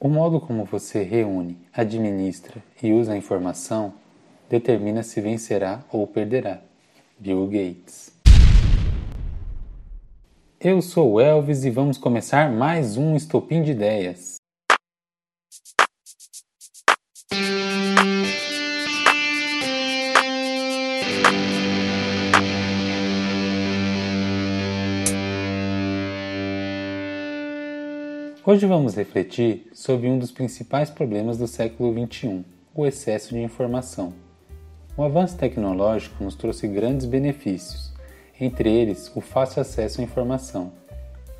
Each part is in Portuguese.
O modo como você reúne, administra e usa a informação determina se vencerá ou perderá. Bill Gates. Eu sou o Elvis e vamos começar mais um Estopim de Ideias. Hoje vamos refletir sobre um dos principais problemas do século XXI, o excesso de informação. O avanço tecnológico nos trouxe grandes benefícios, entre eles o fácil acesso à informação.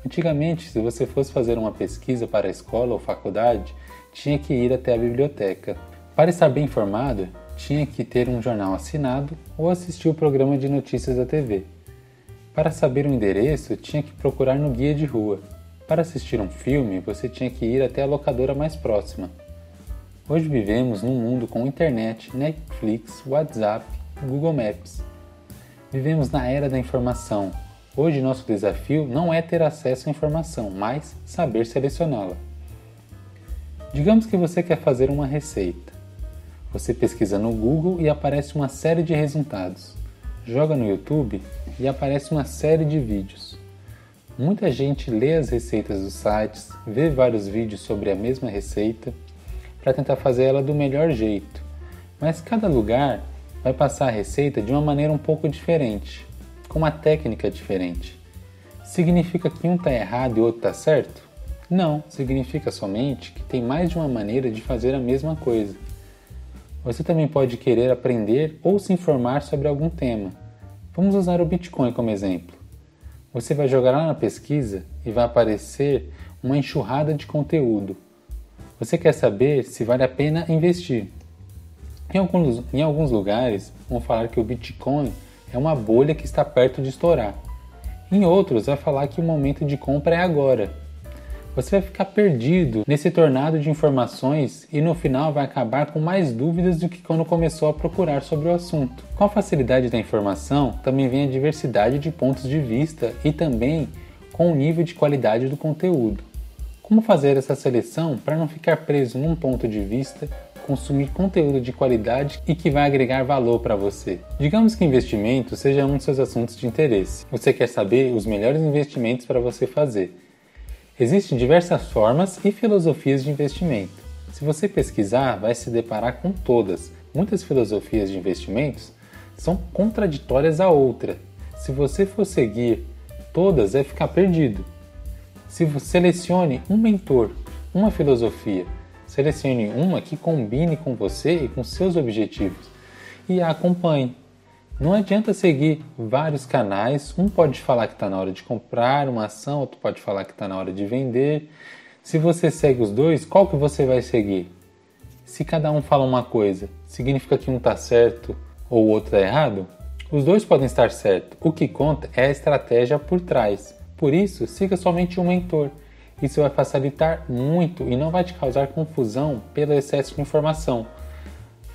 Antigamente, se você fosse fazer uma pesquisa para a escola ou faculdade, tinha que ir até a biblioteca. Para estar bem informado, tinha que ter um jornal assinado ou assistir o programa de notícias da TV. Para saber o endereço, tinha que procurar no guia de rua. Para assistir um filme, você tinha que ir até a locadora mais próxima. Hoje vivemos num mundo com internet, Netflix, WhatsApp, Google Maps. Vivemos na era da informação. Hoje nosso desafio não é ter acesso à informação, mas saber selecioná-la. Digamos que você quer fazer uma receita. Você pesquisa no Google e aparece uma série de resultados. Joga no YouTube e aparece uma série de vídeos. Muita gente lê as receitas dos sites, vê vários vídeos sobre a mesma receita para tentar fazer ela do melhor jeito, mas cada lugar vai passar a receita de uma maneira um pouco diferente, com uma técnica diferente. Significa que um está errado e o outro está certo? Não, significa somente que tem mais de uma maneira de fazer a mesma coisa. Você também pode querer aprender ou se informar sobre algum tema. Vamos usar o Bitcoin como exemplo. Você vai jogar lá na pesquisa e vai aparecer uma enxurrada de conteúdo. Você quer saber se vale a pena investir. Em alguns, em alguns lugares vão falar que o Bitcoin é uma bolha que está perto de estourar. Em outros vai falar que o momento de compra é agora. Você vai ficar perdido nesse tornado de informações e no final vai acabar com mais dúvidas do que quando começou a procurar sobre o assunto. Com a facilidade da informação, também vem a diversidade de pontos de vista e também com o nível de qualidade do conteúdo. Como fazer essa seleção para não ficar preso num ponto de vista, consumir conteúdo de qualidade e que vai agregar valor para você? Digamos que investimento seja um dos seus assuntos de interesse. Você quer saber os melhores investimentos para você fazer Existem diversas formas e filosofias de investimento. Se você pesquisar, vai se deparar com todas. Muitas filosofias de investimentos são contraditórias à outra. Se você for seguir todas, vai ficar perdido. Se selecione um mentor, uma filosofia, selecione uma que combine com você e com seus objetivos e a acompanhe. Não adianta seguir vários canais, um pode falar que está na hora de comprar uma ação, outro pode falar que está na hora de vender. Se você segue os dois, qual que você vai seguir? Se cada um fala uma coisa, significa que um está certo ou o outro está errado? Os dois podem estar certos. O que conta é a estratégia por trás. Por isso, siga somente um mentor. Isso vai facilitar muito e não vai te causar confusão pelo excesso de informação.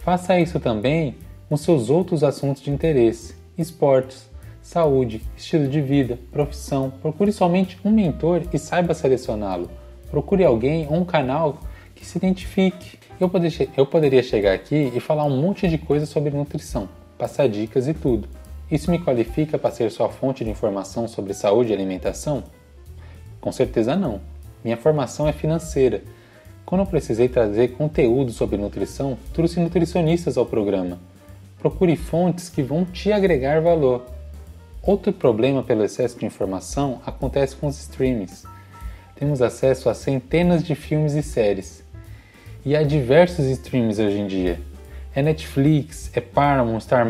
Faça isso também com seus outros assuntos de interesse, esportes, saúde, estilo de vida, profissão. Procure somente um mentor e saiba selecioná-lo. Procure alguém ou um canal que se identifique. Eu, poder, eu poderia chegar aqui e falar um monte de coisas sobre nutrição, passar dicas e tudo. Isso me qualifica para ser sua fonte de informação sobre saúde e alimentação? Com certeza não. Minha formação é financeira. Quando eu precisei trazer conteúdo sobre nutrição, trouxe nutricionistas ao programa. Procure fontes que vão te agregar valor. Outro problema pelo excesso de informação acontece com os streamings. Temos acesso a centenas de filmes e séries. E há diversos streams hoje em dia. É Netflix, é Paramount, Star+,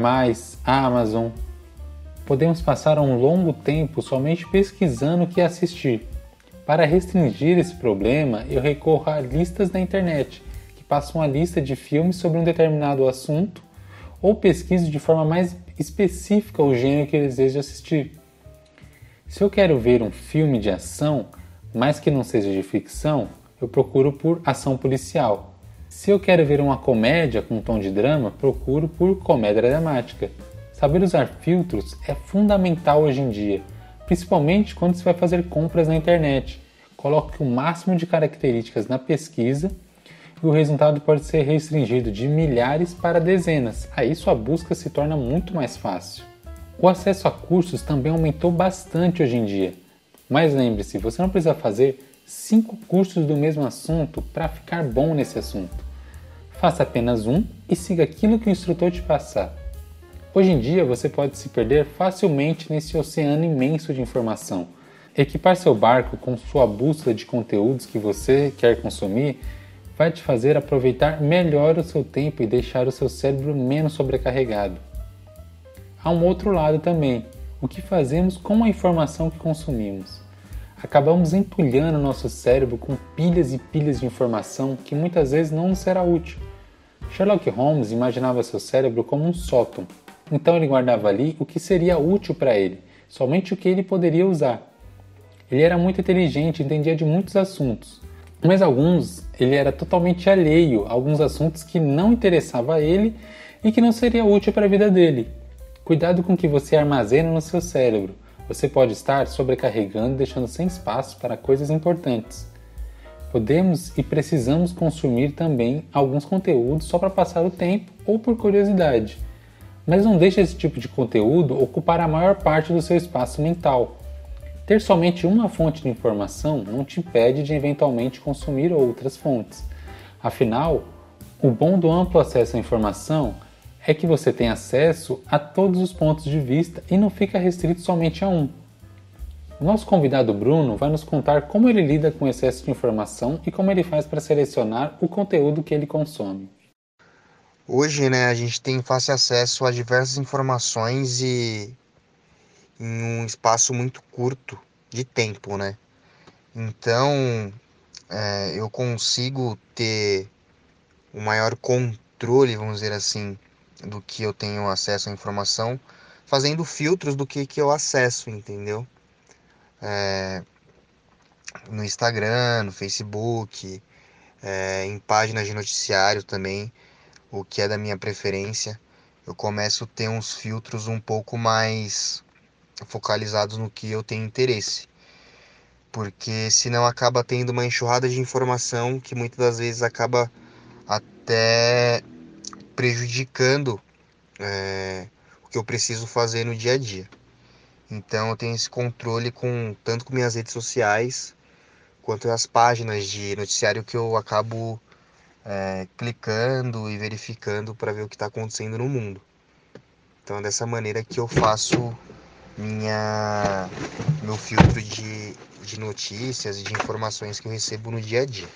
Amazon. Podemos passar um longo tempo somente pesquisando o que assistir. Para restringir esse problema, eu recorro a listas na internet, que passam a lista de filmes sobre um determinado assunto ou pesquise de forma mais específica o gênero que deseja assistir. Se eu quero ver um filme de ação, mas que não seja de ficção, eu procuro por ação policial. Se eu quero ver uma comédia com um tom de drama, procuro por comédia dramática. Saber usar filtros é fundamental hoje em dia, principalmente quando se vai fazer compras na internet. coloque o máximo de características na pesquisa o resultado pode ser restringido de milhares para dezenas. Aí sua busca se torna muito mais fácil. O acesso a cursos também aumentou bastante hoje em dia. Mas lembre-se, você não precisa fazer cinco cursos do mesmo assunto para ficar bom nesse assunto. Faça apenas um e siga aquilo que o instrutor te passar. Hoje em dia você pode se perder facilmente nesse oceano imenso de informação. Equipar seu barco com sua bússola de conteúdos que você quer consumir vai te fazer aproveitar melhor o seu tempo e deixar o seu cérebro menos sobrecarregado. Há um outro lado também: o que fazemos com a informação que consumimos. Acabamos empulhando nosso cérebro com pilhas e pilhas de informação que muitas vezes não nos será útil. Sherlock Holmes imaginava seu cérebro como um sótão, então ele guardava ali o que seria útil para ele, somente o que ele poderia usar. Ele era muito inteligente, entendia de muitos assuntos, mas alguns ele era totalmente alheio a alguns assuntos que não interessavam a ele e que não seria útil para a vida dele. Cuidado com o que você armazena no seu cérebro. Você pode estar sobrecarregando, deixando sem espaço para coisas importantes. Podemos e precisamos consumir também alguns conteúdos só para passar o tempo ou por curiosidade. Mas não deixe esse tipo de conteúdo ocupar a maior parte do seu espaço mental. Ter somente uma fonte de informação não te impede de eventualmente consumir outras fontes. Afinal, o bom do amplo acesso à informação é que você tem acesso a todos os pontos de vista e não fica restrito somente a um. O nosso convidado Bruno vai nos contar como ele lida com o excesso de informação e como ele faz para selecionar o conteúdo que ele consome. Hoje, né, a gente tem fácil acesso a diversas informações e em um espaço muito curto de tempo, né? Então, é, eu consigo ter o maior controle, vamos dizer assim, do que eu tenho acesso à informação, fazendo filtros do que, que eu acesso, entendeu? É, no Instagram, no Facebook, é, em páginas de noticiário também, o que é da minha preferência. Eu começo a ter uns filtros um pouco mais focalizados no que eu tenho interesse. Porque senão acaba tendo uma enxurrada de informação que muitas das vezes acaba até prejudicando é, o que eu preciso fazer no dia a dia. Então eu tenho esse controle com tanto com minhas redes sociais quanto as páginas de noticiário que eu acabo é, clicando e verificando para ver o que está acontecendo no mundo. Então é dessa maneira que eu faço minha meu filtro de, de notícias e de informações que eu recebo no dia a dia.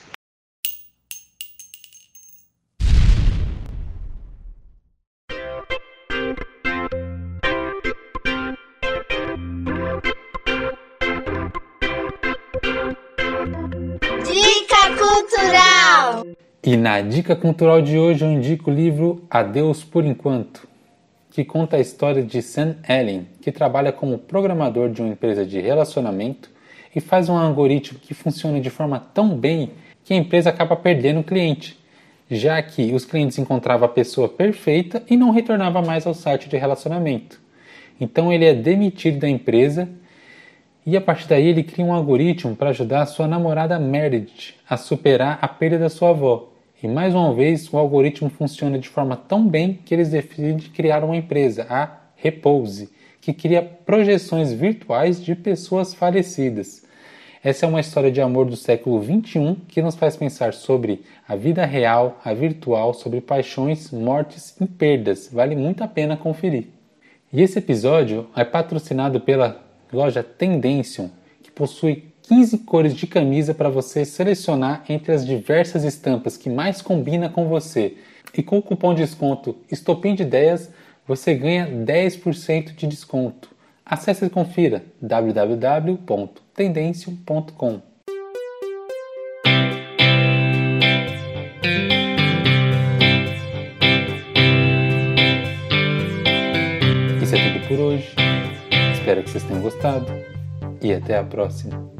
Dica Cultural! E na Dica Cultural de hoje eu indico o livro Adeus por Enquanto, que conta a história de Sam Allen, que trabalha como programador de uma empresa de relacionamento e faz um algoritmo que funciona de forma tão bem que a empresa acaba perdendo o cliente, já que os clientes encontravam a pessoa perfeita e não retornava mais ao site de relacionamento. Então ele é demitido da empresa e a partir daí ele cria um algoritmo para ajudar a sua namorada Meredith a superar a perda da sua avó. E mais uma vez, o algoritmo funciona de forma tão bem que eles decidem criar uma empresa, a Repose, que cria projeções virtuais de pessoas falecidas. Essa é uma história de amor do século XXI que nos faz pensar sobre a vida real, a virtual, sobre paixões, mortes e perdas. Vale muito a pena conferir. E esse episódio é patrocinado pela loja Tendencio, que possui 15 cores de camisa para você selecionar entre as diversas estampas que mais combina com você. E com o cupom de desconto Estopim de Ideias, você ganha 10% de desconto. Acesse e confira www.tendencio.com. Isso é tudo por hoje. Espero que vocês tenham gostado e até a próxima.